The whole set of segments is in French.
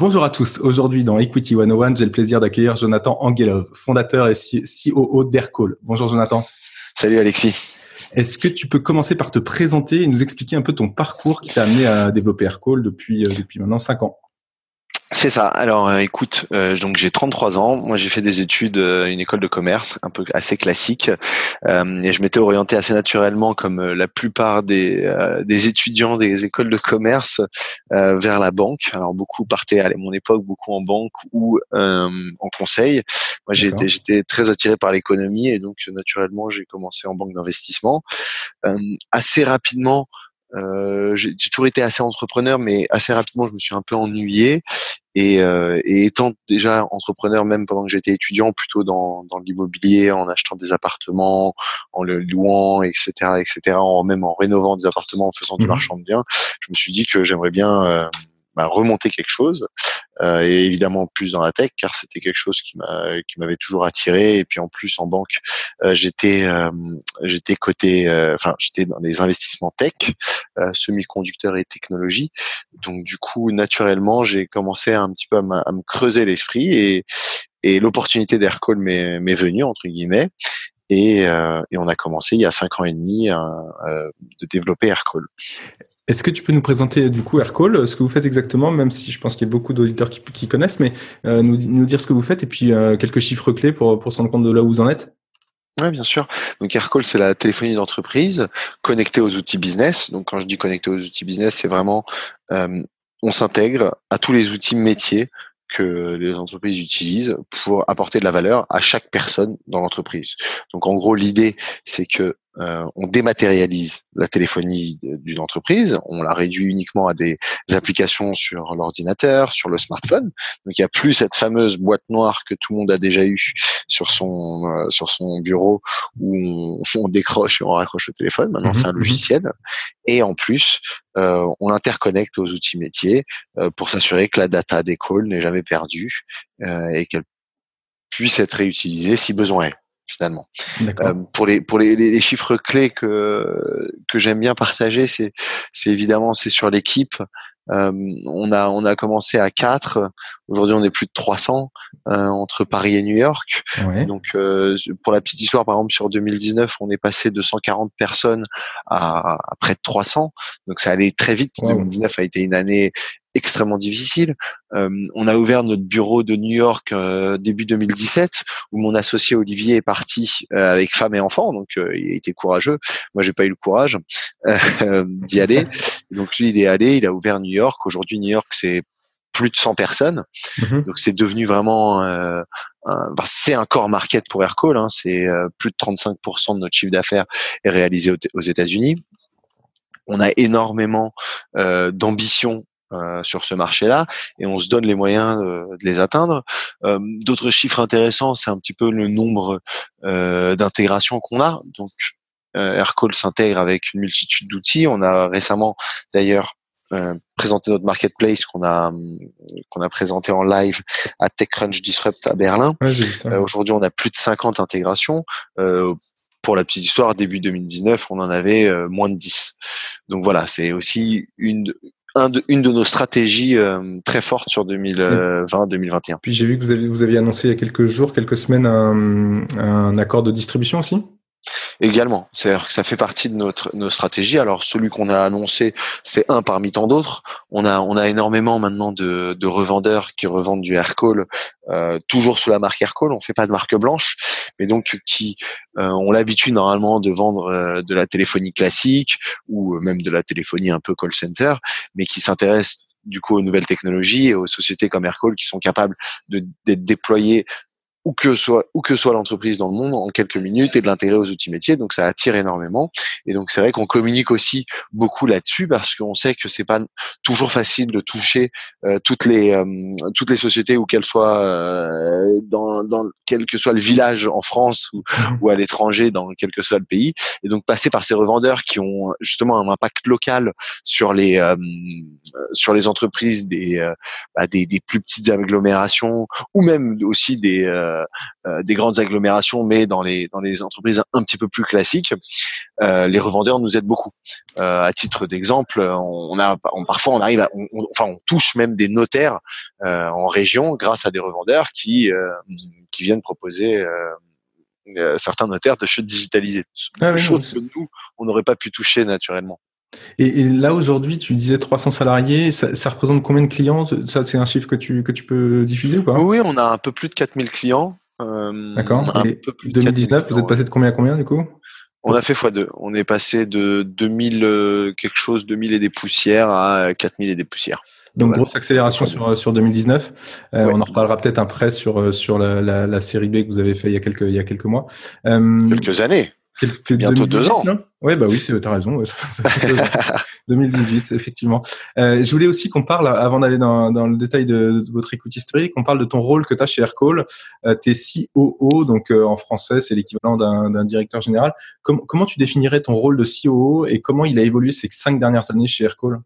Bonjour à tous. Aujourd'hui, dans Equity 101, j'ai le plaisir d'accueillir Jonathan Angelov, fondateur et COO d'Aircall. Bonjour Jonathan. Salut Alexis. Est-ce que tu peux commencer par te présenter et nous expliquer un peu ton parcours qui t'a amené à développer Aircall depuis, euh, depuis maintenant 5 ans? C'est ça. Alors, euh, écoute, euh, donc j'ai 33 ans. Moi, j'ai fait des études, euh, une école de commerce, un peu assez classique, et je m'étais orienté assez naturellement, comme la plupart des, des étudiants des écoles de commerce, vers la banque. Alors, beaucoup partaient à mon époque, beaucoup en banque ou en conseil. Moi, j'étais, j'étais très attiré par l'économie, et donc naturellement, j'ai commencé en banque d'investissement. assez rapidement. Euh, j'ai toujours été assez entrepreneur, mais assez rapidement, je me suis un peu ennuyé. Et, euh, et étant déjà entrepreneur, même pendant que j'étais étudiant, plutôt dans, dans l'immobilier, en achetant des appartements, en le louant, etc., etc., en même en rénovant des appartements, en faisant du mmh marchand de biens, je me suis dit que j'aimerais bien euh, bah, remonter quelque chose euh, et évidemment plus dans la tech car c'était quelque chose qui m'a qui m'avait toujours attiré. Et puis en plus en banque euh, j'étais euh, j'étais côté enfin j'étais dans les investissements tech semi-conducteurs et technologie. Donc du coup naturellement j'ai commencé un petit peu à, me creuser l'esprit et et l'opportunité d'Aircall m'est venue entre guillemets et, euh, et, on a commencé il y a cinq ans et demi euh, de développer Aircall. Est-ce que tu peux nous présenter du coup Aircall, ce que vous faites exactement, même si je pense qu'il y a beaucoup d'auditeurs qui, qui, connaissent, mais euh, nous, nous, dire ce que vous faites et puis euh, quelques chiffres clés pour, pour se rendre compte de là où vous en êtes? Oui, bien sûr. Donc Aircall, c'est la téléphonie d'entreprise connectée aux outils business. Donc quand je dis connectée aux outils business, c'est vraiment euh, on s'intègre à tous les outils métiers que les entreprises utilisent pour apporter de la valeur à chaque personne dans l'entreprise. Donc en gros, l'idée, c'est que euh, on dématérialise la téléphonie d'une entreprise, on la réduit uniquement à des applications sur l'ordinateur, sur le smartphone. Donc il n'y a plus cette fameuse boîte noire que tout le monde a déjà eue sur son euh, sur son bureau où on, décroche et on raccroche le téléphone. Maintenant c'est un mhm. logiciel. Et en plus, euh, on l'interconnecte aux outils métiers pour s'assurer que la data des calls n'est jamais perdue et qu'elle puisse être réutilisée si besoin est finalement. Euh, pour les pour les, les, chiffres clés que que j'aime bien partager, c'est c'est évidemment c'est sur l'équipe. Euh, on a on a commencé à 4 Aujourd'hui, on est plus de 300 euh, entre Paris et New York. Donc, euh, pour la petite histoire, par exemple, sur 2019, on est passé de 140 personnes à, à près de 300. Donc, ça allait très vite. 2019 a été une année extrêmement difficile. Euh, on a ouvert notre bureau de New York euh, début 2017, où mon associé Olivier est parti euh, avec femme et enfant, donc il a été courageux. Moi, j'ai pas eu le courage d'y aller. Donc lui, il est allé, il a ouvert New York. Aujourd'hui, New York, c'est plus de 100 personnes. Mhm. Donc c'est devenu vraiment euh, c'est un core market pour Aircall. Hein. C'est plus de 35% de notre chiffre d'affaires est réalisé aux, États-Unis. On a énormément euh, d'ambition euh, sur ce marché-là et on se donne les moyens de, les atteindre. Euh, d'autres chiffres intéressants, c'est un petit peu le nombre euh, d'intégrations qu'on a. Donc Aircall s'intègre avec une multitude d'outils. On a récemment d'ailleurs présenté notre marketplace qu'on a qu'on a présenté en live à TechCrunch Disrupt à Berlin. Aujourd'hui, on a plus de 50 intégrations. pour la petite histoire, début 2019, on en avait moins de 10. Donc voilà, c'est aussi une une de nos stratégies euh, très fortes sur 2020-2021. Puis j'ai vu que vous, avez, vous aviez annoncé il y a quelques jours, quelques semaines, un, un accord de distribution aussi? Également, c'est-à-dire que ça fait partie de notre nos stratégies. Alors celui qu'on a annoncé, c'est un parmi tant d'autres. On a on a énormément maintenant de, de revendeurs qui revendent du Aircall, euh, toujours sous la marque Aircall. On fait pas de marque blanche, mais donc qui euh, ont l'habitude normalement de vendre euh, de la téléphonie classique ou même de la téléphonie un peu call center, mais qui s'intéressent du coup aux nouvelles technologies et aux sociétés comme Aircall qui sont capables d'être déployées où que soit où que soit l'entreprise dans le monde en quelques minutes et de l'intégrer aux outils métiers. Donc ça attire énormément. Et donc c'est vrai qu'on communique aussi beaucoup là-dessus parce qu'on sait que c'est pas toujours facile de toucher euh, toutes les euh, toutes les sociétés où qu'elles soient euh, dans, dans quel que soit le village en France ou, ou à l'étranger dans quel que soit le pays. Et donc passer par ces revendeurs qui ont justement un impact local sur les sur les entreprises des, bah, des, des plus petites agglomérations ou même aussi des euh, euh, des grandes agglomérations, mais dans les dans les entreprises un petit peu plus classiques, euh, les revendeurs nous aident beaucoup. à titre d'exemple, on a parfois on arrive, à, enfin on touche même des notaires en région grâce à des revendeurs qui qui viennent proposer certains notaires de chutes digitalisées. Ah chose que nous, on n'aurait pas pu toucher naturellement. Et, là aujourd'hui, tu disais 300 salariés, ça, représente combien de clients? Ça, c'est un chiffre que tu que tu peux diffuser ou pas? Oui, on a un peu plus de 4000 clients. Euh, D'accord. Et 2019, vous êtes passé de combien à combien du coup? On a fait x2. On est passé de 2000 euh, quelque chose, 2000 et des poussières à 4000 et des poussières. Donc grosse accélération sur sur 2019. Euh, on en reparlera peut-être après sur sur la, la, série B que vous avez fait il y a quelques il y a quelques mois. quelques années. Bientôt deux ans. Oui, bah oui, tu as raison. 2018, effectivement. Euh, je voulais aussi qu'on parle, avant d'aller dans, dans, le détail de, de, votre écoute historique, qu'on parle de ton rôle que tu as chez Aircall. Euh, tu es COO, donc euh, en français, c'est l'équivalent d'un directeur général. comment tu définirais ton rôle de COO et comment il a évolué ces cinq dernières années chez Aircall?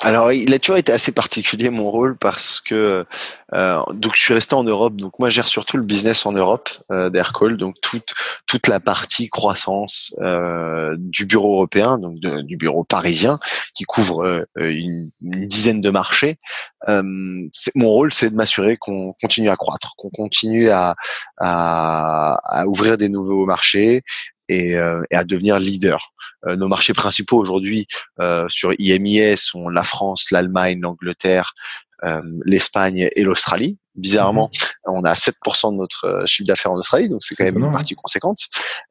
Alors, il a toujours été assez particulier mon rôle parce que euh, donc je suis resté en Europe. Donc moi, je gère surtout le business en Europe euh, d'Aircall, donc toute toute la partie croissance euh, du bureau européen, donc du bureau parisien, qui couvre euh, une, dizaine de marchés. Euh, mon rôle, c'est de m'assurer qu'on continue à croître, qu'on continue à, à, à ouvrir des nouveaux marchés et, euh, et, à devenir leader. Euh, nos marchés principaux aujourd'hui euh, sur IMIS sont la France, l'Allemagne, l'Angleterre, l'Espagne et l'Australie. Bizarrement, mhm. on a 7% de notre chiffre d'affaires en Australie, donc c'est quand même une partie conséquente.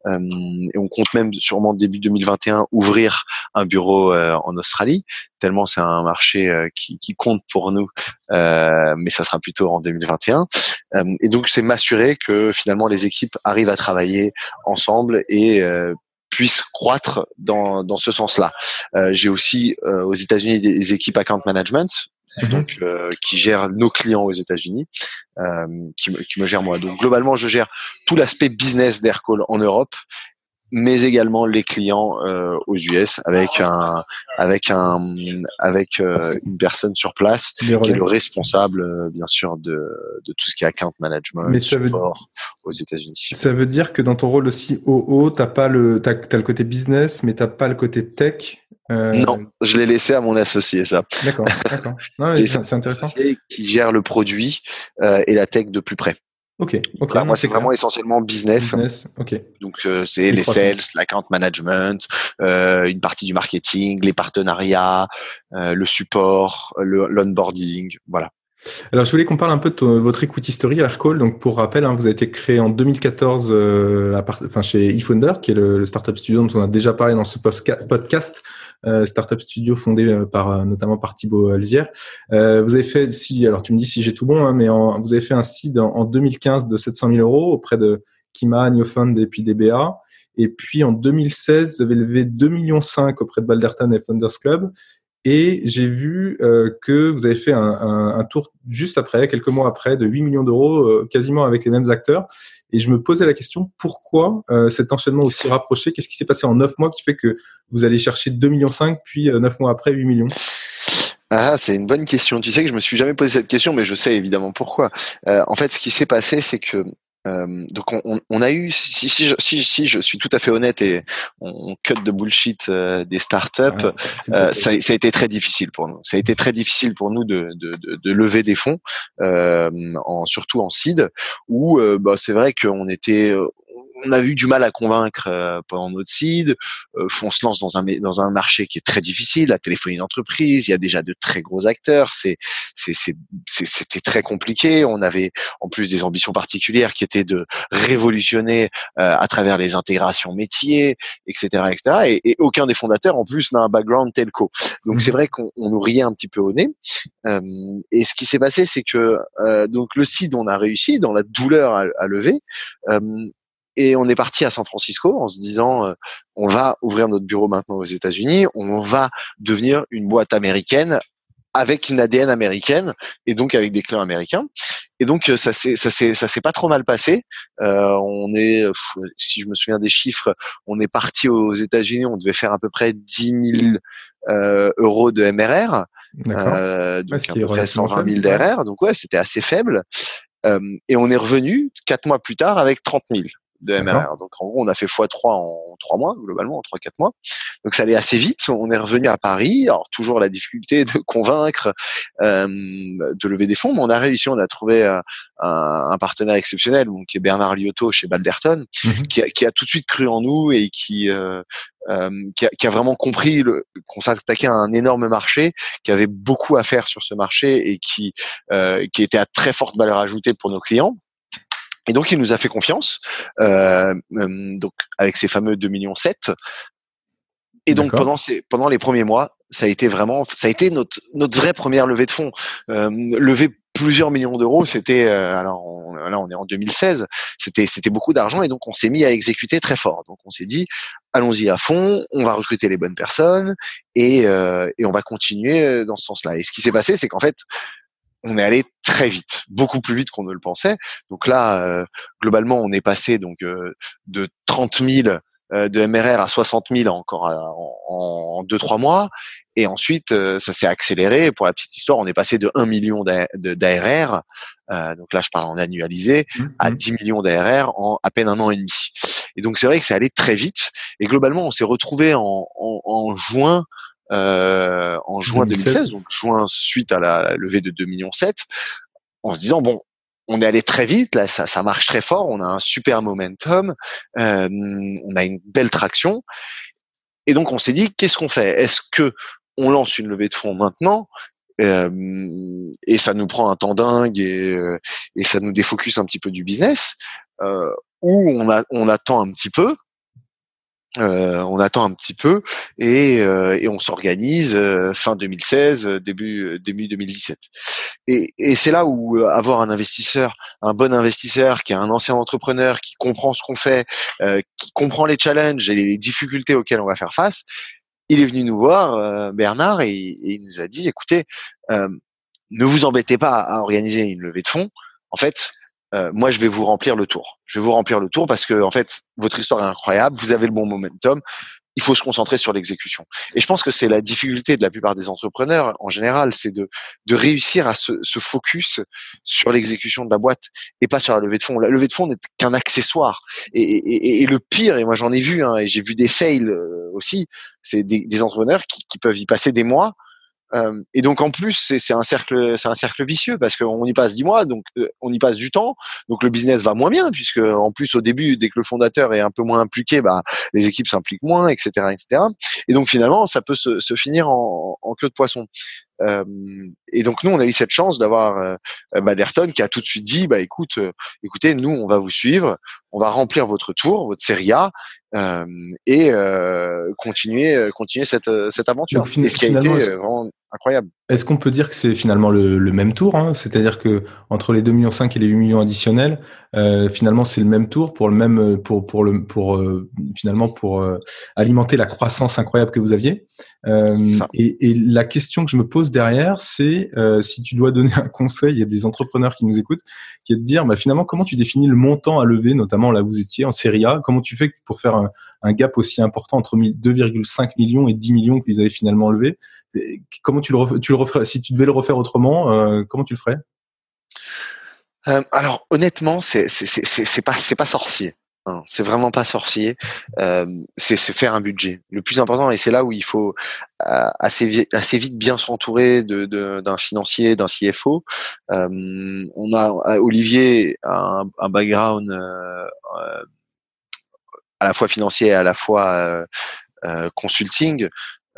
et on compte même sûrement début 2021 ouvrir un bureau en Australie, tellement c'est un marché qui, qui, compte pour nous, mais ça sera plutôt en 2021. et donc c'est m'assurer que finalement les équipes arrivent à travailler ensemble et puissent croître dans, dans ce sens-là. Euh, J'ai aussi euh, aux États-Unis des équipes account management Mhm. donc euh, qui gère nos clients aux États-Unis, euh, qui, qui, me gère moi. Donc globalement, je gère tout l'aspect business d'Aircall en Europe mais également les clients euh, aux US avec un avec un avec euh, une personne sur place qui est le responsable euh, bien sûr de, de tout ce qui est account management mais support aux États-Unis. Ça veut dire que dans ton rôle aussi OO, t'as pas le t'as as le côté business mais t'as pas le côté tech. Non, je l'ai laissé à mon associé, ça. D'accord, d'accord. C'est intéressant. Qui gère le produit et la tech de plus près. Ok. ok. moi, c'est vraiment essentiellement business. business. Ok. Donc, euh, c'est les sales, l'account management, euh, une partie du marketing, les partenariats, euh, le support, l'onboarding, voilà. Alors, je voulais qu'on parle un peu de votre equity story Aircall. Donc, pour rappel, hein, vous avez été créé en 2014 euh, à part, enfin, chez eFounder, qui est le, le, startup studio dont on a déjà parlé dans ce podcast, euh, startup studio fondé euh, par euh, notamment par Thibaut Alzière. Euh, vous avez fait, si, alors tu me dis si j'ai tout bon, hein, mais en, vous avez fait un seed en, en, 2015 de 700 000 euros auprès de Kima, Fund et puis DBA. Et puis en 2016, vous avez levé 2,5 millions auprès de Balderton et Founders Club. Et j'ai vu euh, que vous avez fait un, un, un, tour juste après, quelques mois après, de 8 millions d'euros, euh, quasiment avec les mêmes acteurs. Et je me posais la question, pourquoi euh, cet enchaînement aussi rapproché? Qu'est-ce qui s'est passé en 9 mois qui fait que vous allez chercher 2 millions 5, puis 9 mois après 8 millions? Ah, c'est une bonne question. Tu sais que je me suis jamais posé cette question, mais je sais évidemment pourquoi. en fait, ce qui s'est passé, c'est que euh, donc on, on, a eu, si, si, je, si, si, je suis tout à fait honnête et on, cut de bullshit euh, des startups, euh, ça, ça, a été très difficile pour nous. Ça a été très difficile pour nous de, de, de, de lever des fonds, euh, en, surtout en seed, où bah, c'est vrai qu'on était on a eu du mal à convaincre euh, pendant notre seed. Euh, on se lance dans un dans un marché qui est très difficile, la téléphonie d'entreprise. Il y a déjà de très gros acteurs. C'est c'était très compliqué. On avait en plus des ambitions particulières qui étaient de révolutionner euh, à travers les intégrations métiers, etc., etc. Et, et, aucun des fondateurs en plus n'a un background telco. Donc c'est mmh. vrai qu'on nous riait un petit peu au nez. et ce qui s'est passé, c'est que donc le seed, on a réussi dans la douleur à, à lever. Et on est parti à San Francisco en se disant, euh, on va ouvrir notre bureau maintenant aux États-Unis, on va devenir une boîte américaine avec une ADN américaine et donc avec des clients américains. Et donc euh, ça s'est ça s'est ça s'est pas trop mal passé. Euh, on est, si je me souviens des chiffres, on est parti aux États-Unis, on devait faire à peu près 10 000 euh, euros de MRR, euh, donc à peu près 120 000 d'RR. Donc ouais, c'était assez faible. Euh, et on est revenu quatre mois plus tard avec 30 000 de MRR. Donc en gros, on a fait x3 en trois mois, globalement, en 3-4 mois. Donc ça allait assez vite. On est revenu à Paris. Alors toujours la difficulté de convaincre, euh, de lever des fonds, mais on a réussi. On a trouvé euh, un, un, partenaire exceptionnel, donc, qui est Bernard Liotto chez Balderton, mhm. qui, a, qui, a, tout de suite cru en nous et qui, euh, euh qui, a, qui, a, vraiment compris qu'on s'attaquait à un énorme marché, qui avait beaucoup à faire sur ce marché et qui, euh, qui était à très forte valeur ajoutée pour nos clients. Et donc il nous a fait confiance, euh, euh donc avec ces fameux 2 millions 7. Et donc pendant ces pendant les premiers mois, ça a été vraiment, ça a été notre notre vraie première levée de fonds. Euh, lever plusieurs millions d'euros, c'était euh, alors là on est en 2016, c'était c'était beaucoup d'argent et donc on s'est mis à exécuter très fort. Donc on s'est dit allons-y à fond, on va recruter les bonnes personnes et euh, et on va continuer dans ce sens-là. Et ce qui s'est passé, c'est qu'en fait on est allé très vite, beaucoup plus vite qu'on ne le pensait. Donc là, euh, globalement, on est passé donc euh, de 30 000 euh, de MRR à 60 000 encore en, 2-3 mois. Et ensuite, ça s'est accéléré. Pour la petite histoire, on est passé de 1 million d'ARR, donc là je parle en annualisé, mmh, à 10 mmh. millions d'ARR en à peine un an et demi. Et donc c'est vrai que c'est allé très vite. Et globalement, on s'est retrouvé en, en juin euh, en juin 2016. donc juin suite à la levée de 2 millions 7, en se disant bon, on est allé très vite, là ça, ça marche très fort, on a un super momentum, euh, on a une belle traction, et donc on s'est dit qu'est-ce qu'on fait? Est-ce que on lance une levée de fonds maintenant? Euh, et ça nous prend un temps dingue et, euh, et ça nous défocus un petit peu du business, euh, ou on, a, on attend un petit peu euh, on attend un petit peu et, euh, et on s'organise euh, fin 2016, début début 2017. Et, et c'est là où avoir un investisseur, un bon investisseur qui est un ancien entrepreneur, qui comprend ce qu'on fait, qui comprend les challenges et les difficultés auxquelles on va faire face, il est venu nous voir, Bernard, et, et, il nous a dit écoutez, ne vous embêtez pas à organiser une levée de fonds. En fait, euh, moi je vais vous remplir le tour. Je vais vous remplir le tour parce que en fait votre histoire est incroyable, vous avez le bon momentum. Il faut se concentrer sur l'exécution. Et je pense que c'est la difficulté de la plupart des entrepreneurs en général, c'est de, de réussir à se, se focus sur l'exécution de la boîte et pas sur la levée de fonds. La levée de fonds n'est qu'un accessoire. Et, et, et, le pire, et moi j'en ai vu, hein, et j'ai vu des fails euh, aussi, c'est des, des entrepreneurs qui, qui peuvent y passer des mois euh, et donc en plus c'est un cercle c'est un cercle vicieux parce qu'on y passe dix mois donc euh, on y passe du temps. Donc le business va moins bien puisque en plus au début dès que le fondateur est un peu moins impliqué bah les équipes s'impliquent moins etc etc et donc finalement ça peut se, se finir en, en queue de poisson. Euh, et donc nous, on a eu cette chance d'avoir euh, Baderton qui a tout de suite dit, bah écoute, écoutez, nous, on va vous suivre, on va remplir votre tour, votre série A, et continuer, continuer cette, cette aventure. et ce qui a été vraiment incroyable. Est-ce qu'on peut dire que c'est finalement le, le, même tour hein? C'est-à-dire que entre les 2 millions 5 et les 8 millions additionnels, euh, finalement c'est le même tour pour le même pour pour le pour euh, finalement pour euh, alimenter la croissance incroyable que vous aviez. Euh, et, et, la question que je me pose derrière, c'est si tu dois donner un conseil, a des entrepreneurs qui nous écoutent, qui est de dire, bah, finalement comment tu définis le montant à lever, notamment là où vous étiez en série A, comment tu fais pour faire un, un gap aussi important entre 2,5 millions et 10 millions que vous avez finalement levé? Comment tu le, tu referais Si tu devais le refaire autrement, euh, comment tu le ferais? Euh, Alors honnêtement, c'est pas sorcier. Hein. c'est vraiment pas sorcier. Euh, c'est se faire un budget. Le plus important, et c'est là où il faut assez, vite, bien s'entourer d'un financier, d'un CFO. On a Olivier un, un background à la fois financier et à la fois consulting.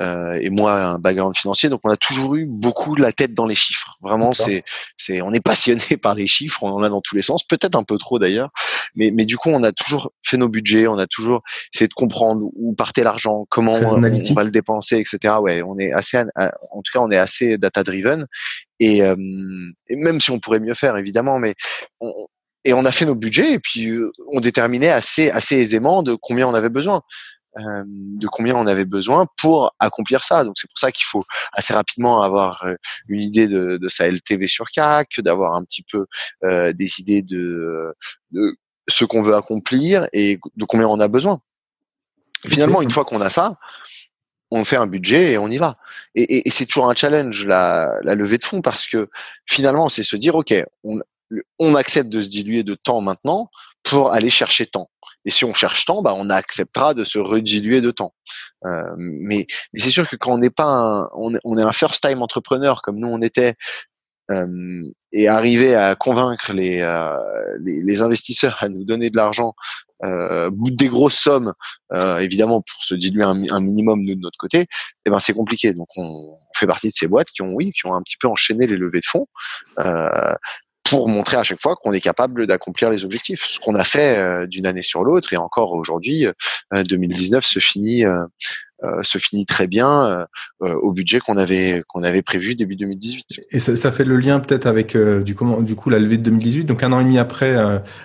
Euh, et moi un background financier, donc on a toujours eu beaucoup la tête dans les chiffres. Vraiment, c'est, c'est, on est passionné par les chiffres, on en a dans tous les sens, peut-être un peu trop d'ailleurs, mais, mais du coup, on a toujours fait nos budgets, on a toujours essayé de comprendre où partait l'argent, comment on, va le dépenser, etc. Ouais, on est assez, en tout cas, on est assez data driven, et, euh, et même si on pourrait mieux faire évidemment, mais on, et on a fait nos budgets. Et puis euh, on déterminait assez assez aisément de combien on avait besoin. Euh, de combien on avait besoin pour accomplir ça. Donc c'est pour ça qu'il faut assez rapidement avoir euh, une idée de, de sa LTV sur CAC, d'avoir un petit peu euh, des idées de, de ce qu'on veut accomplir et de combien on a besoin. Finalement, une fois qu'on a ça, on fait un budget et on y va. Et, et, c'est toujours un challenge la, la, levée de fonds parce que finalement, c'est se dire ok, on, on accepte de se diluer de temps maintenant pour aller chercher temps. Et si on cherche temps, bah, on acceptera de se rediluer de temps. Euh, mais, mais c'est sûr que quand on n'est pas un, on, est, on un first time entrepreneur comme nous on était, euh, et arriver à convaincre les, euh, les, les, investisseurs à nous donner de l'argent, euh, des grosses sommes, euh, évidemment pour se diluer un, un, minimum nous de notre côté, eh ben c'est compliqué. Donc on, fait partie de ces boîtes qui ont, oui, qui ont un petit peu enchaîné les levées de fonds. Pour montrer à chaque fois qu'on est capable d'accomplir les objectifs. Ce qu'on a fait euh, d'une année sur l'autre et encore aujourd'hui, 2019 euh, se finit euh, se finit très bien euh, euh, au budget qu'on avait qu'on avait prévu début 2018. Et ça, ça fait le lien peut-être avec du, comment, du coup la levée de 2018. Donc un an et demi après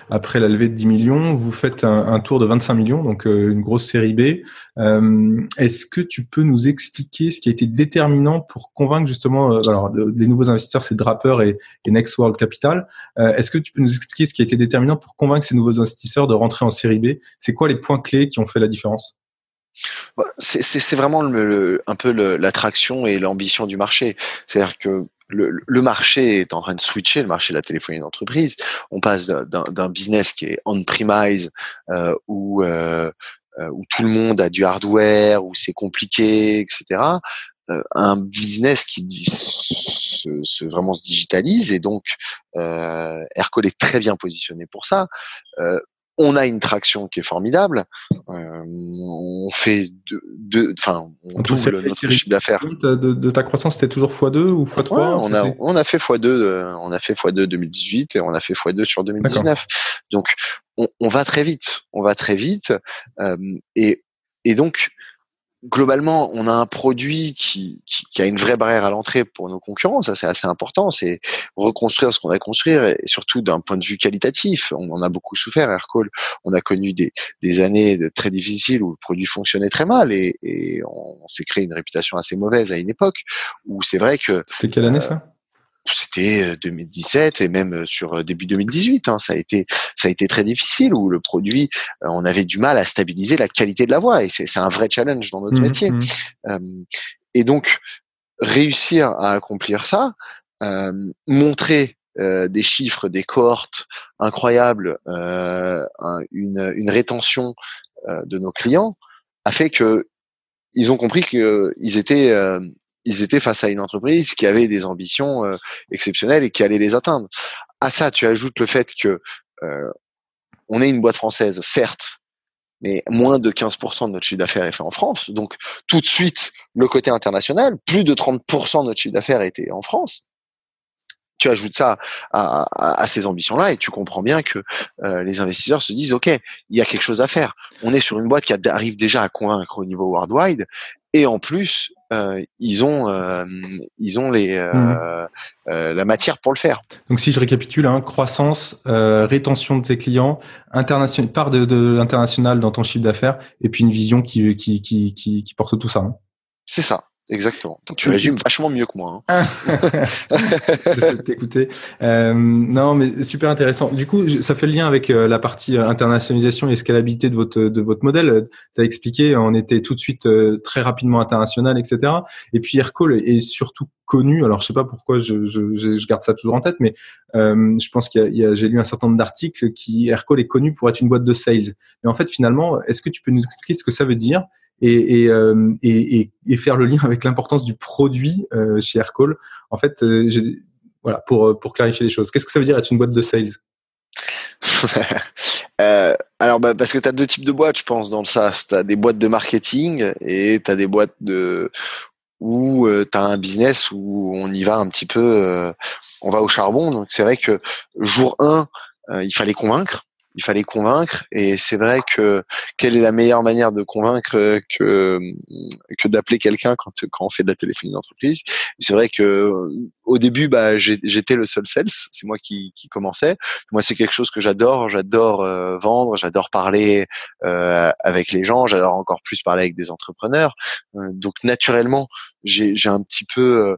après la levée de 10 millions, vous faites un, un tour de 25 millions, donc une grosse série B. Est-ce que tu peux nous expliquer ce qui a été déterminant pour convaincre justement alors les nouveaux investisseurs, c'est Draper et, et Next World Capital. Est-ce que tu peux nous expliquer ce qui a été déterminant pour convaincre ces nouveaux investisseurs de rentrer en série B? C'est quoi les points clés qui ont fait la différence? C'est vraiment un peu l'attraction et l'ambition du marché. C'est-à-dire que le, marché est en train de switcher, le marché de la téléphonie d'entreprise. On passe d'un business qui est on-premise, euh, où, euh, euh, où tout le monde a du hardware, où c'est compliqué, etc., euh, un business qui se, vraiment se digitalise. Et donc, euh, est très bien positionné pour ça. On a une traction qui est formidable. Euh, on fait deux, enfin, on double notre chiffre d'affaires. De, ta croissance, c'était toujours x2 ou x3 on, a, on a fait x2, euh, on a fait x2 2018 et on a fait x2 sur 2019. Donc, on, va très vite, on va très vite, euh, et, et donc globalement, on a un produit qui, qui, a une vraie barrière à l'entrée pour nos concurrents. Ça, c'est assez important. C'est reconstruire ce qu'on a construit et surtout d'un point de vue qualitatif. On en a beaucoup souffert. Aircall, on a connu des, des années de très difficiles où le produit fonctionnait très mal et, et on, s'est créé une réputation assez mauvaise à une époque où c'est vrai que. C'était quelle année ça? C'était 2017 euh, et même euh, sur euh, début 2018. Hein, ça a été ça a été très difficile où le produit, on avait du mal à stabiliser la qualité de la voix et c'est un vrai challenge dans notre mmh métier. Mmh. et donc réussir à accomplir ça, montrer des chiffres, des cohortes incroyables, une, une rétention de nos clients a fait que ils ont compris qu'ils étaient ils étaient face à une entreprise qui avait des ambitions euh, exceptionnelles et qui allait les atteindre. À ça, tu ajoutes le fait que euh, on est une boîte française, certes, mais moins de 15% de notre chiffre d'affaires est fait en France. Donc tout de suite, le côté international, plus de 30% de notre chiffre d'affaires était en France. Tu ajoutes ça à, à, ces ambitions-là et tu comprends bien que euh, les investisseurs se disent, OK, il y a quelque chose à faire. On est sur une boîte qui arrive déjà à convaincre au niveau worldwide et en plus, euh, ils ont euh, ils ont les euh, mmh. la matière pour le faire. Donc si je récapitule, hein, croissance, rétention de tes clients, international, part de, de l'international dans ton chiffre d'affaires, et puis une vision qui qui qui qui, qui porte tout ça. Hein. C'est ça. Exactement. Tu résumes vachement mieux que moi. Hein. Je t'écouter. Euh, non, mais super intéressant. Du coup, ça fait le lien avec euh, la partie euh, internationalisation et scalabilité de votre de votre modèle. Tu as expliqué, on était tout de suite euh, très rapidement international, etc. Et puis Aircall est surtout connu. Alors, je sais pas pourquoi je, je, je garde ça toujours en tête, mais euh, je pense qu'il y a, a j'ai lu un certain nombre d'articles qui Aircall est connu pour être une boîte de sales. Mais en fait, finalement, est-ce que tu peux nous expliquer ce que ça veut dire et, et, euh, et, et, faire le lien avec l'importance du produit euh, chez Aircall. En fait, euh, voilà, pour, pour clarifier les choses. Qu'est-ce que ça veut dire être une boîte de sales? Euh, alors bah, parce que tu as deux types de boîtes, je pense, dans le SaaS. Tu as des boîtes de marketing et tu as des boîtes de où euh, tu as un business où on y va un petit peu, euh, on va au charbon. Donc c'est vrai que jour 1, euh, il fallait convaincre il fallait convaincre. Et c'est vrai que quelle est la meilleure manière de convaincre que que d'appeler quelqu'un quand quand on fait de la téléphonie d'entreprise? C'est vrai que au début bah j'étais le seul sales c'est moi qui qui commençais. Moi c'est quelque chose que j'adore. J'adore euh, vendre j'adore parler euh, avec les gens j'adore encore plus parler avec des entrepreneurs. Euh, donc naturellement j'ai j'ai un petit peu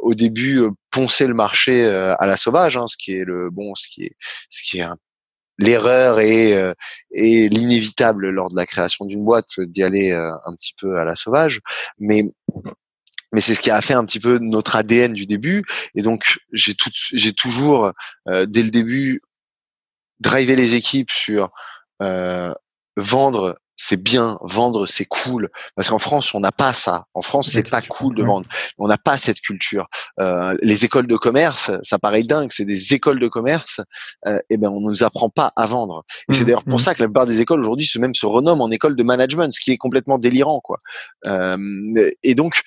au début poncé le marché à la sauvage hein, ce qui est le bon ce qui est ce qui est un l'erreur et, euh, l'inévitable lors de la création d'une boîte d'y aller euh, un petit peu à la sauvage. Mais mais c'est ce qui a fait un petit peu notre ADN du début. Et donc j'ai tout j'ai toujours euh, dès le début drivé les équipes sur vendre c'est bien, vendre c'est cool, parce qu'en France on n'a pas ça. En France c'est pas cool de vendre. On n'a pas cette culture. Euh, les écoles de commerce, ça paraît dingue, c'est des écoles de commerce. Euh, et eh ben on nous apprend pas à vendre. Et c'est mmh, d'ailleurs pour mmh. ça que la plupart des écoles aujourd'hui se même se renomment en école de management, ce qui est complètement délirant quoi. Euh, et donc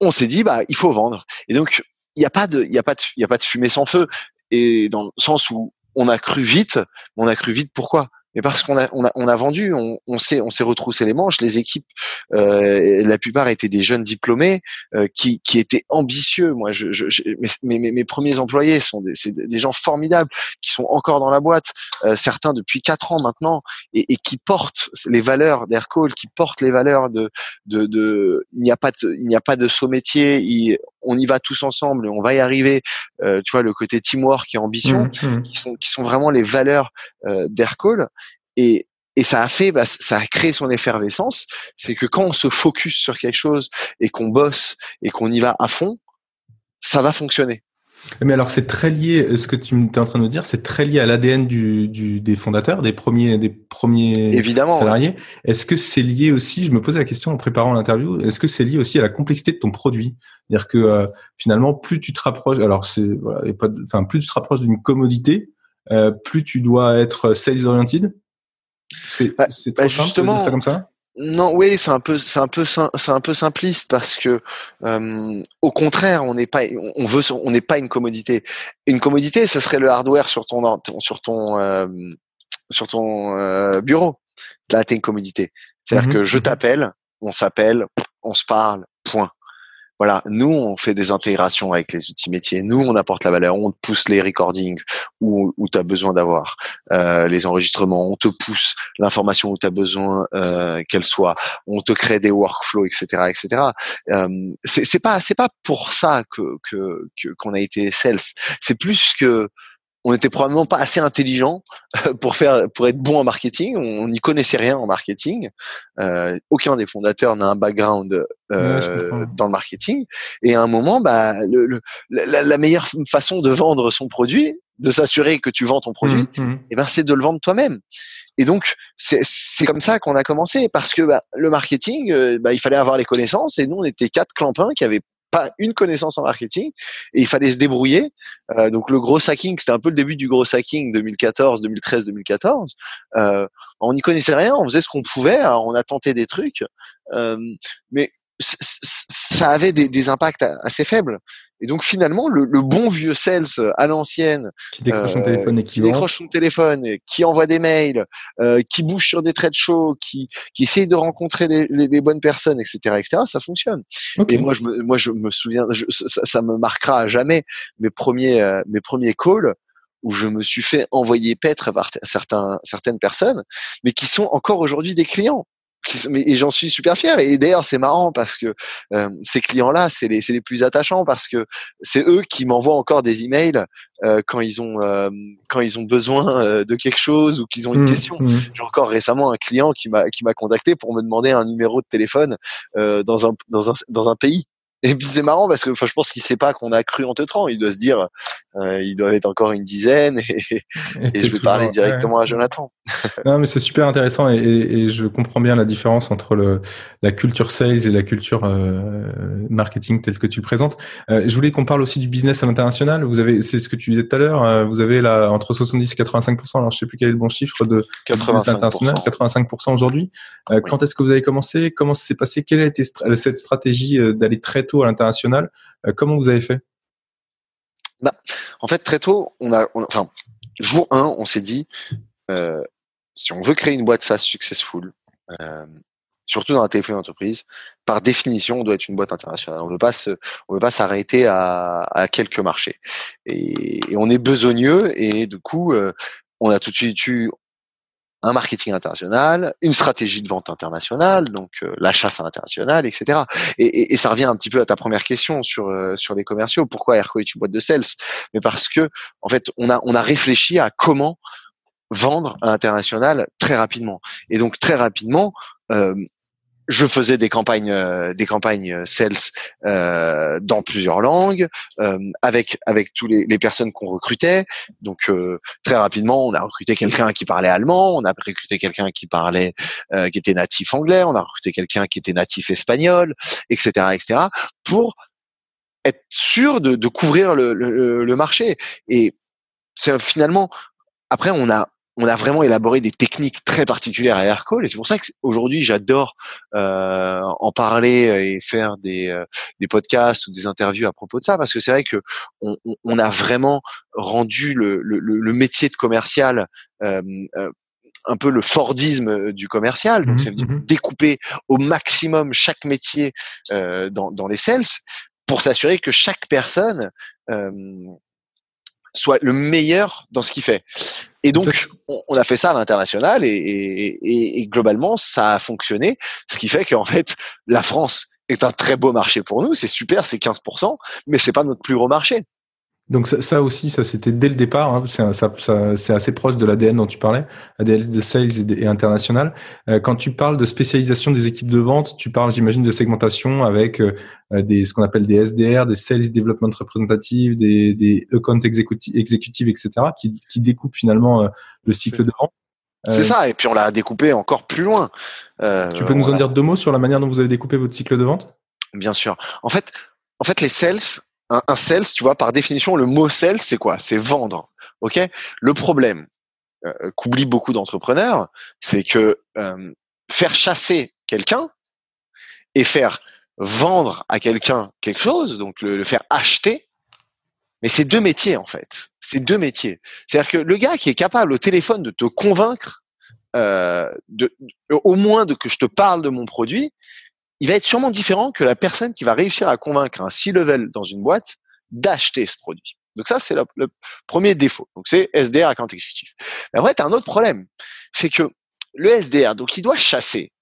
on s'est dit bah il faut vendre. Et donc il n'y a pas de il y a pas de il y a pas de fumée sans feu. Et dans le sens où on a cru vite, on a cru vite pourquoi? Mais parce qu'on a, on a, on a vendu, on, on s'est, on s'est retroussé les manches. Les équipes, euh, la plupart étaient des jeunes diplômés euh, qui, qui étaient ambitieux. Moi, je, je, mes, mes, mes, premiers employés sont des, c'est des gens formidables qui sont encore dans la boîte, euh, certains depuis quatre ans maintenant, et, et, qui portent les valeurs d'Aircall, qui portent les valeurs de, de, de il n'y a pas de, il n'y a pas de saut métier. On y va tous ensemble et on va y arriver. Euh, tu vois le côté teamwork et ambition, mmh, mmh. qui sont qui sont vraiment les valeurs euh, d'Aircall. Et, et ça a fait, bah, ça a créé son effervescence. C'est que quand on se focus sur quelque chose et qu'on bosse et qu'on y va à fond, ça va fonctionner. Mais alors c'est très lié, ce que tu es en train de me dire, c'est très lié à l'ADN du, du, des fondateurs, des premiers, des premiers Évidemment, salariés. Est-ce que c'est lié aussi, je me posais la question en préparant l'interview, est-ce que c'est lié aussi à la complexité de ton produit? C'est-à-dire que euh, finalement, plus tu te rapproches, alors c'est, voilà, pas enfin plus tu te rapproches d'une commodité, euh, plus tu dois être sales oriented c'est bah, bah justement ça comme ça? Non, oui, c'est un peu, c'est un peu, c'est un peu simpliste parce que, euh, au contraire, on n'est pas, on veut, on n'est pas une commodité. Une commodité, ça serait le hardware sur ton, sur ton, euh, sur ton euh, bureau. Là, t'es une commodité. C'est-à-dire mmh que je mmh t'appelle, on s'appelle, on se parle, point. Voilà, nous on fait des intégrations avec les outils métiers, nous on apporte la valeur, on te pousse les recordings où, où tu as besoin d'avoir euh, les enregistrements, on te pousse l'information où tu as besoin euh, qu'elle soit, on te crée des workflows, etc., etc. Euh, c'est pas c'est pas pour ça que que qu'on a été sales, c'est plus que on n'était probablement pas assez intelligent euh, pour faire pour être bon en marketing. On n'y connaissait rien en marketing. Euh, aucun des fondateurs n'a un background euh, dans le marketing. Et à un moment, bah, le, la, meilleure façon de vendre son produit, de s'assurer que tu vends ton produit, mmh, mmh. et eh ben c'est de le vendre toi-même. Et donc c'est comme ça qu'on a commencé parce que bah, le marketing, euh, bah, il fallait avoir les connaissances. Et nous, on était quatre clampins qui avaient pas une connaissance en marketing et il fallait se débrouiller. Euh, donc le gros hacking, c'était un peu le début du gros hacking 2014, 2013, 2014. Euh, on n'y connaissait rien, on faisait ce qu'on pouvait, on a tenté des trucs, euh, mais ça avait des, des, impacts assez faibles. Et donc finalement, le, le bon vieux sales à l'ancienne, qui décroche son téléphone et qui, décroche son téléphone, qui envoie des mails, euh, qui bouge sur des trades shows, qui, qui essaye de rencontrer les, les, les bonnes personnes, etc., etc., ça fonctionne. Et moi, je me, moi, je me souviens, ça, ça, me marquera à jamais mes premiers, euh, mes premiers calls où je me suis fait envoyer paître par certains, certaines personnes, mais qui sont encore aujourd'hui des clients et j'en suis super fier. Et d'ailleurs, c'est marrant parce que euh, ces clients-là, c'est les, les plus attachants parce que c'est eux qui m'envoient encore des emails euh, quand ils ont euh, quand ils ont besoin euh, de quelque chose ou qu'ils ont une mmh, question. Mmh. J'ai encore récemment un client qui m'a qui m'a contacté pour me demander un numéro de téléphone euh, dans un dans un dans un pays. Et puis c'est marrant parce que enfin, je pense qu'il sait pas qu'on a cru en te Il doit se dire Euh, ils doivent être encore une dizaine et, je vais parler directement à Jonathan. non, mais c'est super intéressant et, et, je comprends bien la différence entre le, la culture sales et la culture euh, marketing telle que tu le présentes. Euh, je voulais qu'on parle aussi du business à l'international. Vous avez, c'est ce que tu disais tout à l'heure, euh, vous avez là entre 70 et 85% Alors je sais plus quel est le bon chiffre de 85 international, 85 aujourd'hui. Euh, quand est-ce que vous avez commencé? Comment ça s'est passé? Quelle a été cette stratégie d'aller très tôt à l'international? Comment vous avez fait? Bah, en fait, très tôt, on a, enfin, jour 1, on s'est dit, euh, si on veut créer une boîte SaaS successful, euh, surtout dans la téléphonie d'entreprise, par définition, on doit être une boîte internationale. On ne veut pas s'arrêter à, quelques marchés. Et, et, on est besogneux et du coup, euh, on a tout de suite eu un marketing international, une stratégie de vente internationale, donc euh, la chasse internationale, etc. Et, et, ça revient un petit peu à ta première question sur euh, sur les commerciaux. Pourquoi Airco est une boîte de sales? Mais parce que en fait, on a on a réfléchi à comment vendre à l'international très rapidement. Et donc très rapidement, euh, je faisais des campagnes, euh, des campagnes euh, sales euh, dans plusieurs langues, euh, avec avec tous les, les personnes qu'on recrutait. Donc très rapidement, on a recruté quelqu'un qui parlait allemand, on a recruté quelqu'un qui parlait, qui était natif anglais, on a recruté quelqu'un qui était natif espagnol, etc., etc. Pour être sûr de, de couvrir le, le, le marché. Et c'est finalement après on a on a vraiment élaboré des techniques très particulières à Aircall et c'est pour ça qu'aujourd'hui j'adore euh, en parler et faire des, euh, des podcasts ou des interviews à propos de ça parce que c'est vrai que on, on, a vraiment rendu le, le, le métier de commercial euh, euh un peu le Fordisme du commercial, donc ça veut dire mmh, mmh. découper au maximum chaque métier euh, dans, dans les sales pour s'assurer que chaque personne euh, soit le meilleur dans ce qu'il fait. Et donc, on, a fait ça à l'international et, et, et, globalement, ça a fonctionné. Ce qui fait qu'en fait, la France est un très beau marché pour nous. C'est super, c'est 15%, mais c'est pas notre plus gros marché. Donc ça, ça, aussi, ça c'était dès le départ. Hein, c'est, ça, ça, c'est assez proche de l'ADN dont tu parlais, ADN de sales et, international. Euh, quand tu parles de spécialisation des équipes de vente, tu parles, j'imagine, de segmentation avec euh, des ce qu'on appelle des SDR, des Sales Development Representatives, des, des Account Executive, etc., qui, qui découpent finalement euh, le cycle de vente. C'est ça, et puis on l'a découpé encore plus loin. tu peux nous en dire deux mots sur la manière dont vous avez découpé votre cycle de vente? Bien sûr. En fait, en fait, les sales, un, un sales, tu vois, par définition, le mot sales, c'est quoi? C'est vendre. Ok? Le problème euh, qu'oublient beaucoup d'entrepreneurs, c'est que euh, faire chasser quelqu'un et faire vendre à quelqu'un quelque chose, donc le, faire acheter, mais c'est deux métiers en fait. C'est deux métiers. C'est-à-dire que le gars qui est capable au téléphone de te convaincre, euh, de, au moins de que je te parle de mon produit, il va être sûrement différent que la personne qui va réussir à convaincre un C-level dans une boîte d'acheter ce produit. Donc ça, c'est le, premier défaut. Donc c'est SDR account exécutif. Mais après, tu as un autre problème. C'est que le SDR, donc il doit chasser.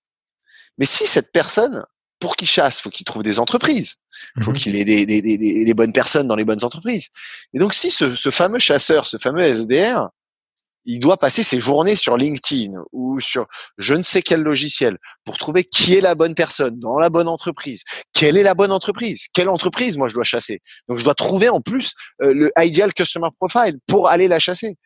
Mais si cette personne, pour qu'il chasse, faut qu'il trouve des entreprises. Il faut mhm. qu'il ait des, des, des, des, bonnes personnes dans les bonnes entreprises. Et donc si ce, ce fameux chasseur, ce fameux SDR, il doit passer ses journées sur LinkedIn ou sur je ne sais quel logiciel pour trouver qui est la bonne personne dans la bonne entreprise. Quelle est la bonne entreprise? Quelle entreprise moi je dois chasser? Donc je dois trouver en plus euh, le ideal customer profile pour aller la chasser.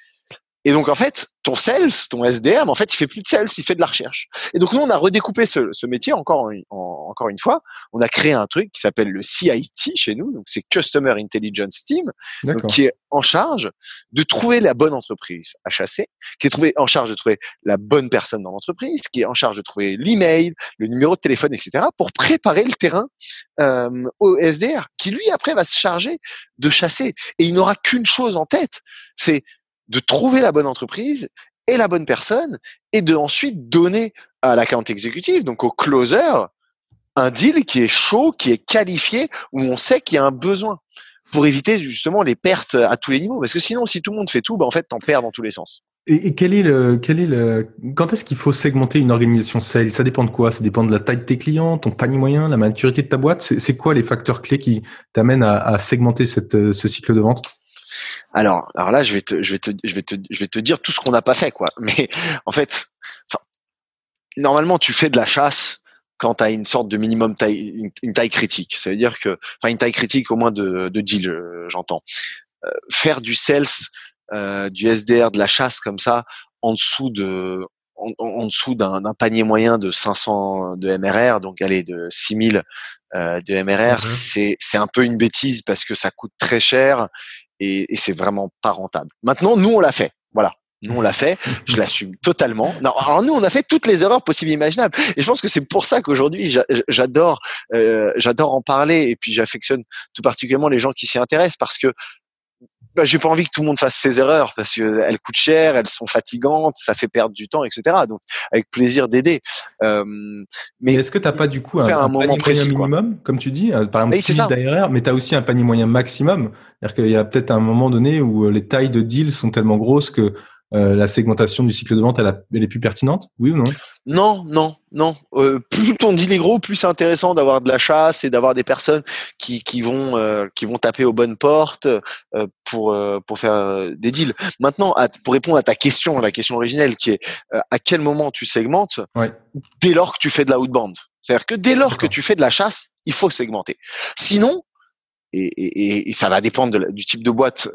Et donc en fait, ton sales, ton SDM, en fait, il fait plus de sales, il fait de la recherche. Et donc nous, on a redécoupé ce, ce métier encore, encore une fois. On a créé un truc qui s'appelle le CIT chez nous, donc c'est Customer Intelligence Team, qui est en charge de trouver la bonne entreprise à chasser, qui est trouvé, en charge de trouver la bonne personne dans l'entreprise, qui est en charge de trouver l'email, le numéro de téléphone, etc., pour préparer le terrain euh, au SDR, qui lui après va se charger de chasser. Et il n'aura qu'une chose en tête, c'est de trouver la bonne entreprise et la bonne personne et de ensuite donner à l'account exécutif, donc au closer, un deal qui est chaud, qui est qualifié, où on sait qu'il y a un besoin pour éviter justement les pertes à tous les niveaux. Parce que sinon, si tout le monde fait tout, bah, en fait, t'en perds dans tous les sens. Et, quel est le, quel est le, quand est-ce qu'il faut segmenter une organisation sales? Ça dépend de quoi? Ça dépend de la taille de tes clients, ton panier moyen, la maturité de ta boîte? C'est quoi les facteurs clés qui t'amènent à, segmenter cette, ce cycle de vente? Alors, alors là, je vais te, je vais te, je vais te, je vais te dire tout ce qu'on n'a pas fait, quoi. Mais en fait, normalement, tu fais de la chasse quand tu as une sorte de minimum taille, une, taille critique. Ça veut dire que, enfin, une taille critique au moins de, de deal, euh, j'entends. faire du sales, du SDR, de la chasse comme ça, en dessous de en, dessous d'un panier moyen de 500 de MRR, donc aller de 6000 euh, de MRR, c'est c'est un peu une bêtise parce que ça coûte très cher et, et c'est vraiment pas rentable. Maintenant, nous on l'a fait, voilà. Nous on l'a fait, je l'assume totalement. Non, alors nous on a fait toutes les erreurs possibles et imaginables. Et je pense que c'est pour ça qu'aujourd'hui j'adore, euh, j'adore en parler et puis j'affectionne tout particulièrement les gens qui s'y intéressent parce que bah, j'ai pas envie que tout le monde fasse ses erreurs parce qu'elles coûtent cher, elles sont fatigantes, ça fait perdre du temps, etc. Donc, avec plaisir d'aider. Euh, mais est-ce que t'as pas du coup un, un, panier moyen minimum, comme tu dis, euh, par exemple 6 d'ARR, mais t'as aussi un panier moyen maximum. C'est-à-dire qu'il y a peut-être un moment donné où euh, les tailles de deals sont tellement grosses que euh, la segmentation du cycle de vente, elle, est plus pertinente, oui ou non? Non, non, non. Euh, plus ton deal est gros, plus c'est intéressant d'avoir de la chasse et d'avoir des personnes qui, qui vont euh, qui vont taper aux bonnes portes pour pour faire des deals. Maintenant, pour répondre à ta question, la question originelle qui est à quel moment tu segmentes Dès lors que tu fais de la outbound. C'est-à-dire que dès lors que tu fais de la chasse, il faut segmenter. Sinon, et, et, et ça va dépendre du type de boîte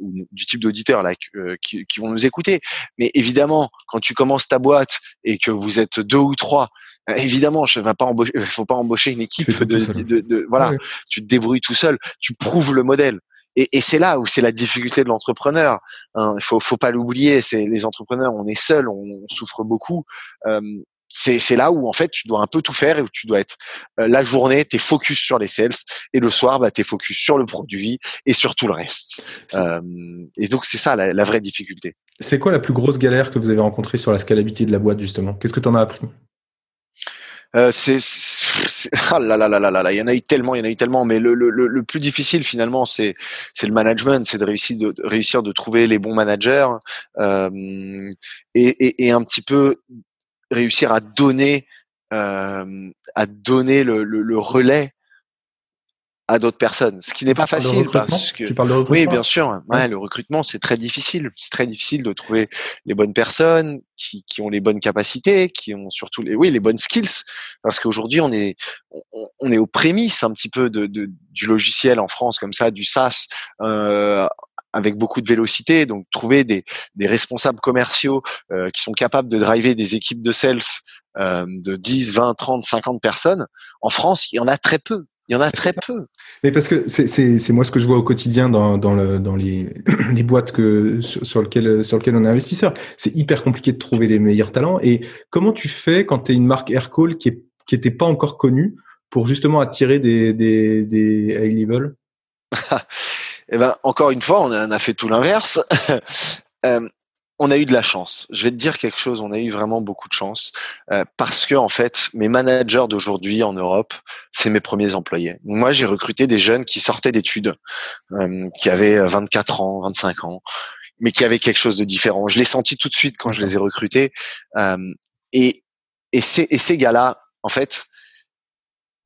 ou du type d'auditeurs là euh, qui, qui, vont nous écouter. Mais évidemment, quand tu commences ta boîte et que vous êtes deux ou trois, euh, évidemment, je vais pas embaucher, faut pas embaucher une équipe de, de, de, voilà, tu te débrouilles tout seul, tu prouves le modèle. Et, et c'est là où c'est la difficulté de l'entrepreneur. Hein. Il faut, faut pas l'oublier. C'est les entrepreneurs, on est seul, on, souffre beaucoup. Euh, c'est là où en fait tu dois un peu tout faire et où tu dois être euh, la journée t'es focus sur les sales et le soir bah t'es focus sur le produit et sur tout le reste. Euh, et donc c'est ça la, la, vraie difficulté. C'est quoi la plus grosse galère que vous avez rencontrée sur la scalabilité de la boîte justement? Qu'est-ce que tu en as appris? Euh, c'est ah là là là là là il y en a eu tellement il y en a eu tellement mais le, le, le plus difficile finalement c'est c'est le management c'est de réussir de, réussir de trouver les bons managers euh, et, et, et un petit peu réussir à donner euh, à donner le, le, le, relais à d'autres personnes, ce qui n'est pas facile parce que tu parles de recrutement? oui, bien sûr. Ouais, le recrutement c'est très difficile. C'est très difficile de trouver les bonnes personnes qui, qui ont les bonnes capacités, qui ont surtout les oui les bonnes skills, parce qu'aujourd'hui on est on, on, est aux prémices un petit peu de, de, du logiciel en France comme ça, du SaaS. Euh, avec beaucoup de vélocité. Donc trouver des, des responsables commerciaux euh, qui sont capables de driver des équipes de sales euh, de 10, 20, 30, 50 personnes. En France, il y en a très peu. Il y en a très peu. Mais parce que c'est moi ce que je vois au quotidien dans, dans, le, dans les, les boîtes que, sur, sur, lequel, sur lequel on est investisseur. C'est hyper compliqué de trouver les meilleurs talents. Et comment tu fais quand tu es une marque Aircall qui n'était qui pas encore connue pour justement attirer des, des, des high level? Eh ben, encore une fois, on a, fait tout l'inverse. euh, on a eu de la chance. Je vais te dire quelque chose. On a eu vraiment beaucoup de chance euh, parce que en fait, mes managers d'aujourd'hui en Europe, c'est mes premiers employés. Moi, j'ai recruté des jeunes qui sortaient d'études, euh, qui avaient 24 ans, 25 ans, mais qui avaient quelque chose de différent. Je l'ai senti tout de suite quand je les ai recrutés. Euh, et et ces, et ces gars-là, en fait,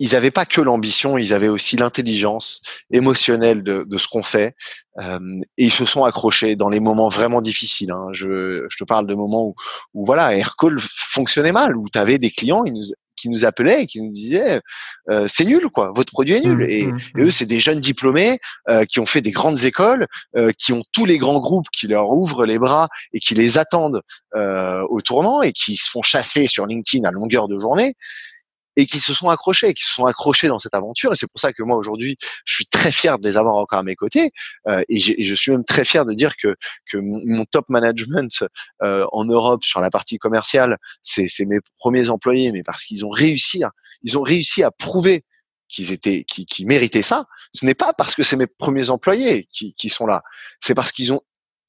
ils n'avaient pas que l'ambition, ils avaient aussi l'intelligence émotionnelle de, de ce qu'on fait. Euh, et ils se sont accrochés dans les moments vraiment difficiles. Hein. Je, je, te parle de moments où, où voilà, Aircall fonctionnait mal, où tu avais des clients ils nous, qui nous appelaient et qui nous disaient euh, c'est nul quoi, votre produit est nul. Mmh, et, mmh, et, eux, mmh. c'est des jeunes diplômés euh, qui ont fait des grandes écoles, euh, qui ont tous les grands groupes qui leur ouvrent les bras et qui les attendent euh, au tournant et qui se font chasser sur LinkedIn à longueur de journée et qui se sont accrochés, qui se sont accrochés dans cette aventure. Et c'est pour ça que moi aujourd'hui, je suis très fier de les avoir encore à mes côtés. Euh, et, et, je suis même très fier de dire que que mon, top management euh, en Europe sur la partie commerciale, c'est mes premiers employés, mais parce qu'ils ont réussi, à, ils ont réussi à prouver qu'ils étaient, qui, qui méritaient ça. Ce n'est pas parce que c'est mes premiers employés qui, qui sont là. C'est parce qu'ils ont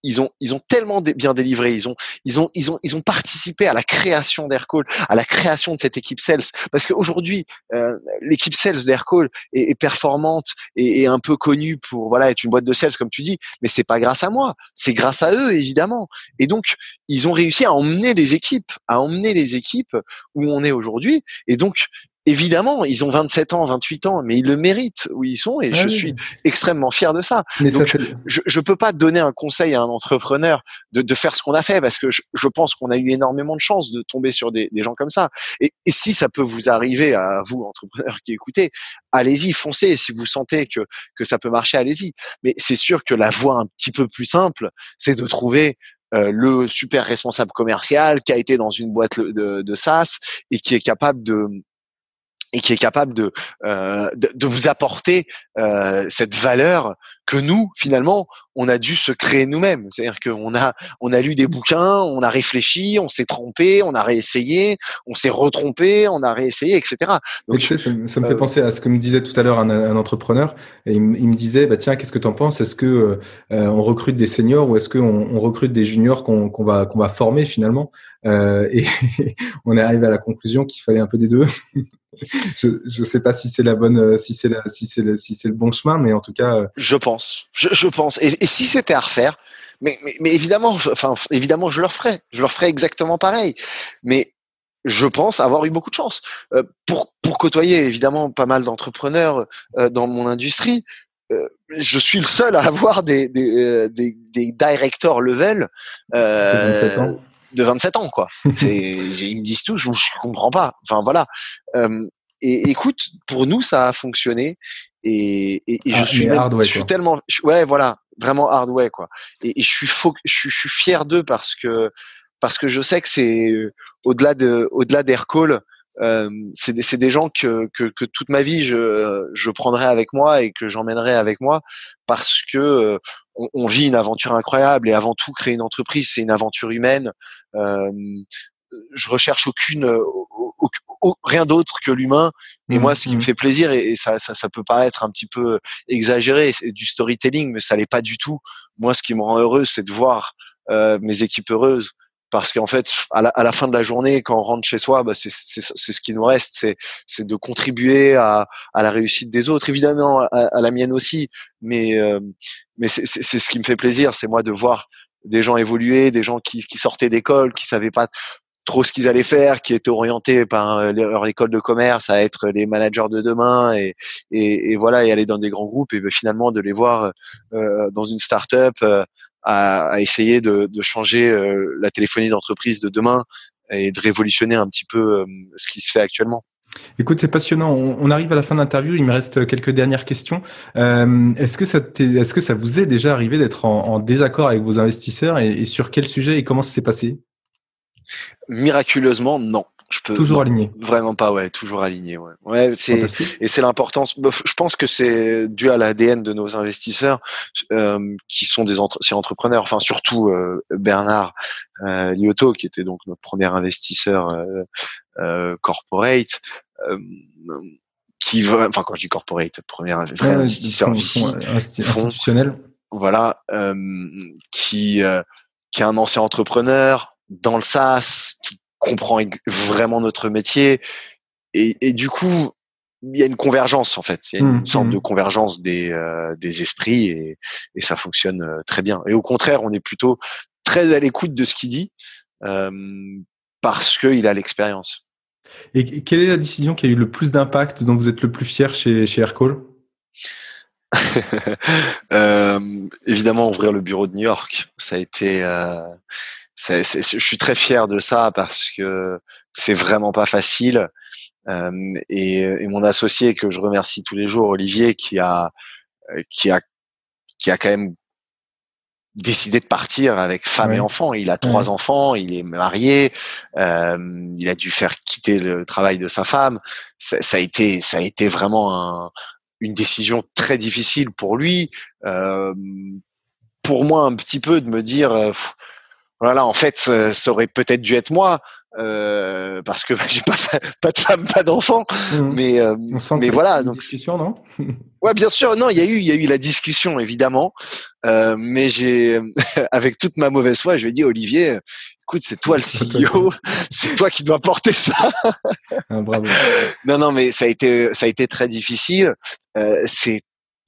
ils ont ils ont tellement bien délivré, ils ont ils ont ils ont ils ont participé à la création d'Aircall, à la création de cette équipe sales parce qu'aujourd'hui euh, l'équipe sales d'Aircall est, performante et, est un peu connue pour voilà être une boîte de sales comme tu dis, mais c'est pas grâce à moi, c'est grâce à eux évidemment. Et donc ils ont réussi à emmener les équipes, à emmener les équipes où on est aujourd'hui et donc évidemment, ils ont 27 ans, 28 ans, mais ils le méritent où ils sont et ah je suis extrêmement fier de ça. Donc, je, je peux pas donner un conseil à un entrepreneur de, de faire ce qu'on a fait parce que je, je pense qu'on a eu énormément de chance de tomber sur des, des gens comme ça. Et, et, si ça peut vous arriver à vous, entrepreneurs qui écoutez, allez-y, foncez. Si vous sentez que, que ça peut marcher, allez-y. Mais c'est sûr que la voie un petit peu plus simple, c'est de trouver euh, le super responsable commercial qui a été dans une boîte de, de SaaS et qui est capable de et qui est capable de, euh, de, vous apporter euh, cette valeur que nous, finalement, on a dû se créer nous-mêmes. C'est-à-dire qu'on a, on a lu des bouquins, on a réfléchi, on s'est trompé, on a réessayé, on s'est retrompé, on a réessayé, etc. Donc, tu sais, ça, me fait euh, penser à ce que me disait tout à l'heure un, un, entrepreneur. Et il, me disait, bah tiens, qu'est-ce que tu en penses? Est-ce que euh, on recrute des seniors ou est-ce qu'on on recrute des juniors qu'on qu'on va qu'on va former finalement? Euh, Et on est arrivé à la conclusion qu'il fallait un peu des deux. je ne sais pas si c'est la bonne, euh, si c'est si c'est le, si c'est le bon chemin, mais en tout cas. Euh, je pense, je, je pense. Et, et, si c'était à refaire, mais, mais, mais, évidemment, enfin évidemment, je le ferais, je le ferais exactement pareil. Mais je pense avoir eu beaucoup de chance euh, pour pour côtoyer évidemment pas mal d'entrepreneurs euh, dans mon industrie. Euh, je suis le seul à avoir des des, des, des directors level. Euh, 27 ans de 27 ans, quoi. ils me disent tout, je, je comprends pas. Enfin voilà. Et écoute, pour nous, ça a fonctionné. Et, et, je ah, suis, même, je suis tellement, ouais, voilà, vraiment hard way, quoi. Et, je suis faux, je, je suis fier d'eux parce que parce que je sais que c'est euh, au-delà de au-delà d'Aircall, euh, c'est des, des gens que, que, que, toute ma vie je, je prendrai avec moi et que j'emmènerai avec moi parce que euh, on, on, vit une aventure incroyable et avant tout créer une entreprise c'est une aventure humaine. Euh, je recherche aucune rien d'autre que l'humain. Et moi, ce qui me mmh. fait plaisir, et, ça, ça, ça, peut paraître un petit peu exagéré, c'est du storytelling, mais ça l'est pas du tout. Moi, ce qui me rend heureux, c'est de voir euh, mes équipes heureuses, parce qu'en fait, à la, à la, fin de la journée, quand on rentre chez soi, bah c'est ce qui nous reste, c'est de contribuer à, à, la réussite des autres, évidemment à, à la mienne aussi, mais euh, mais c'est ce qui me fait plaisir, c'est moi de voir des gens évoluer, des gens qui, qui sortaient d'école, qui savaient pas trop ce qu'ils allaient faire, qui étaient orientés par euh, leur école de commerce à être les managers de demain et, voilà et aller dans des grands groupes et ben, finalement de les voir euh, dans une start-up euh, à, essayer de, changer euh, la téléphonie d'entreprise de demain et de révolutionner un petit peu euh, ce qui se fait actuellement. Écoute, c'est passionnant. On, arrive à la fin de l'interview. Il me reste quelques dernières questions. Euh, est-ce que ça, vous est déjà arrivé d'être en, en, désaccord avec vos investisseurs et, et sur quel sujet et comment ça s'est passé? Miraculeusement, non. Je peux toujours aligné. Vraiment pas, ouais, toujours aligné, ouais. Ouais, c'est et c'est l'importance. Je pense que c'est dû à l'ADN de nos investisseurs euh, qui sont des entre entrepreneurs. Enfin, surtout euh, Bernard euh, Lyoto, qui était donc notre premier investisseur euh, euh corporate. Euh, qui, enfin, quand je dis corporate, premier investisseur institutionnel. Voilà, qui qui est un ancien entrepreneur, dans le SaaS, qui comprend vraiment notre métier. Et, et, du coup, il y a une convergence en fait. Il y a une mmh, sorte mmh. de convergence des, euh, des esprits et, et, ça fonctionne euh, très bien. Et au contraire, on est plutôt très à l'écoute de ce qu'il dit euh, parce qu'il a l'expérience. Et quelle est la décision qui a eu le plus d'impact, dont vous êtes le plus fier chez, chez Aircall euh, Évidemment, ouvrir le bureau de New York. Ça a été je suis très fier de ça parce que c'est vraiment pas facile. Euh, et, et, mon associé que je remercie tous les jours, Olivier, qui a qui a qui a quand même décidé de partir avec femme et enfant. Il a trois enfants, il est marié, euh, il a dû faire quitter le travail de sa femme. Ça, ça a été ça a été vraiment un, une décision très difficile pour lui. Euh, pour moi, un petit peu de me dire. Voilà, en fait, ça aurait peut-être dû être moi. Euh, parce que j'ai pas pas de femme, pas d'enfant, mmh. mais euh, mais voilà donc discussion non? Ouais, bien sûr, non, il y a eu il y a eu la discussion évidemment, euh, mais j'ai avec toute ma mauvaise foi, je lui ai dit Olivier, écoute, c'est toi le CEO, c'est toi qui dois porter ça. Ah, bravo. Non non, mais ça a été ça a été très difficile. Euh, c'est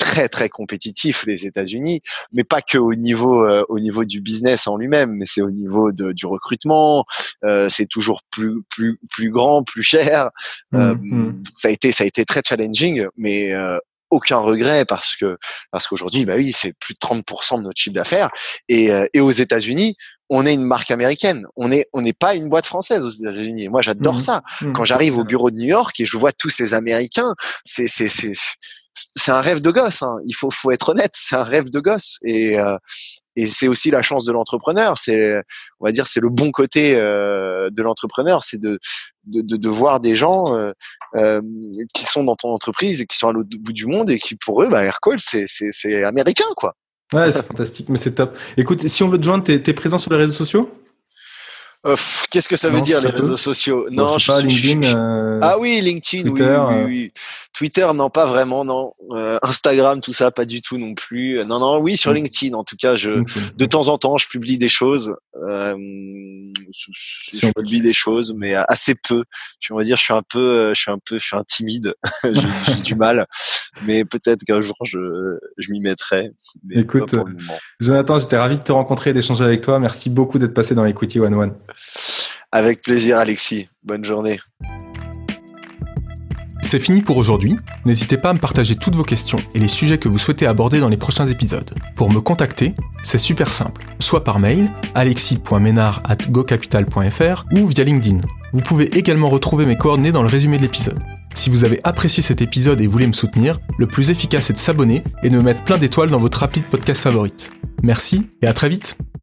très très compétitif les États-Unis, mais pas que au niveau euh, au niveau du business en lui-même, mais c'est au niveau de, du recrutement. Euh, c'est toujours plus plus plus grand, plus cher. Mmh, euh, mmh. Ça a été ça a été très challenging, mais aucun regret parce que parce qu'aujourd'hui, bah oui, c'est plus de 30% de notre chiffre d'affaires. Et, et aux États-Unis, on est une marque américaine. On est on n'est pas une boîte française aux États-Unis. Moi, j'adore mmh. ça. Quand j'arrive au bureau de New York et je vois tous ces Américains, c'est c'est c'est c'est un rêve de gosse. Hein. Il faut, faut être honnête, c'est un rêve de gosse. Et, euh, et c'est aussi la chance de l'entrepreneur. C'est, on va dire, c'est le bon côté euh, de l'entrepreneur, c'est de, de, de, voir des gens euh, euh, qui sont dans ton entreprise et qui sont à l'autre bout du monde et qui, pour eux, bah, Aircall, c'est, c'est, c'est américain, quoi. Ouais, c'est fantastique, mais c'est top. Écoute, si on veut te joindre, t'es, t'es présent sur les réseaux sociaux? Qu'est-ce que ça veut dire les réseaux sociaux? Non, je, pas, LinkedIn, euh, ah oui, LinkedIn, Twitter, oui, oui, oui, Twitter, non, pas vraiment, non. Euh, Instagram, tout ça, pas du tout non plus. Non, non, oui, sur mm. LinkedIn, en tout cas, je, de temps en temps, je publie des choses. Euh, je, publie des choses, mais assez peu. Je vais dire, je suis un peu, je suis un peu, je suis un timide. J'ai du mal, mais peut-être qu'un jour, je, je m'y mettrai. Écoute, Jonathan, j'étais ravi de te rencontrer et d'échanger avec toi. Merci beaucoup d'être passé dans Equity One One. Avec plaisir, Alexis. Bonne journée. C'est fini pour aujourd'hui. N'hésitez pas à me partager toutes vos questions et les sujets que vous souhaitez aborder dans les prochains épisodes. Pour me contacter, c'est super simple. Soit par mail, alexis.ménard.gocapital.fr ou via LinkedIn. Vous pouvez également retrouver mes coordonnées dans le résumé de l'épisode. Si vous avez apprécié cet épisode et voulez me soutenir, le plus efficace est de s'abonner et de me mettre plein d'étoiles dans votre appli de podcast favorite. Merci et à très vite